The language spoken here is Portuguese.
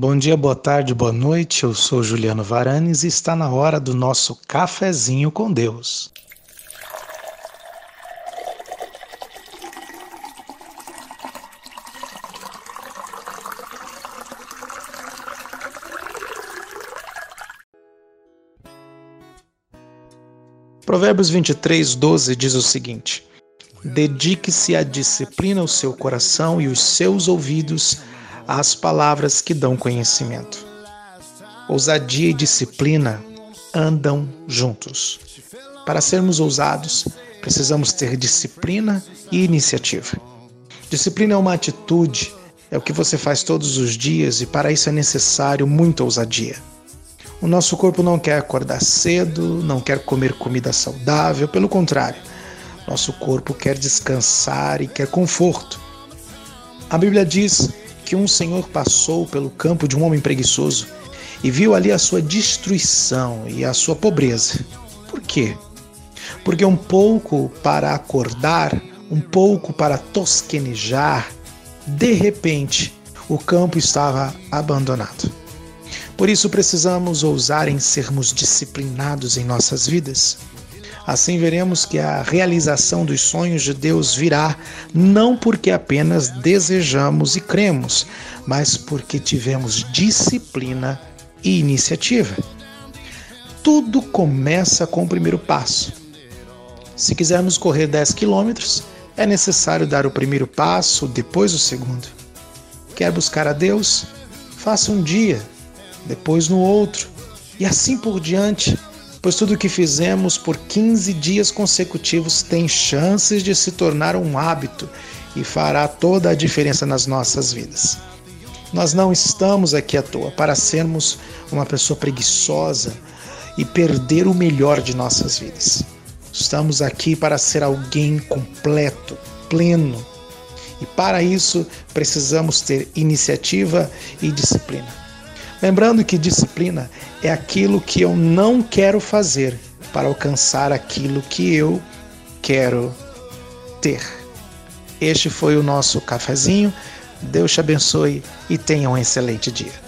Bom dia, boa tarde, boa noite. Eu sou Juliano Varanes e está na hora do nosso cafezinho com Deus. Provérbios 23, 12 diz o seguinte: Dedique-se à disciplina o seu coração e os seus ouvidos às palavras que dão conhecimento. Ousadia e disciplina andam juntos. Para sermos ousados, precisamos ter disciplina e iniciativa. Disciplina é uma atitude, é o que você faz todos os dias e para isso é necessário muita ousadia. O nosso corpo não quer acordar cedo, não quer comer comida saudável, pelo contrário, nosso corpo quer descansar e quer conforto. A Bíblia diz que um senhor passou pelo campo de um homem preguiçoso e viu ali a sua destruição e a sua pobreza. Por quê? Porque um pouco para acordar, um pouco para tosquenejar, de repente o campo estava abandonado. Por isso precisamos ousar em sermos disciplinados em nossas vidas. Assim veremos que a realização dos sonhos de Deus virá não porque apenas desejamos e cremos, mas porque tivemos disciplina e iniciativa. Tudo começa com o primeiro passo. Se quisermos correr 10 quilômetros, é necessário dar o primeiro passo, depois o segundo. Quer buscar a Deus? Faça um dia, depois no outro, e assim por diante pois tudo o que fizemos por 15 dias consecutivos tem chances de se tornar um hábito e fará toda a diferença nas nossas vidas. Nós não estamos aqui à toa para sermos uma pessoa preguiçosa e perder o melhor de nossas vidas. Estamos aqui para ser alguém completo, pleno. E para isso precisamos ter iniciativa e disciplina. Lembrando que disciplina é aquilo que eu não quero fazer para alcançar aquilo que eu quero ter. Este foi o nosso cafezinho. Deus te abençoe e tenha um excelente dia.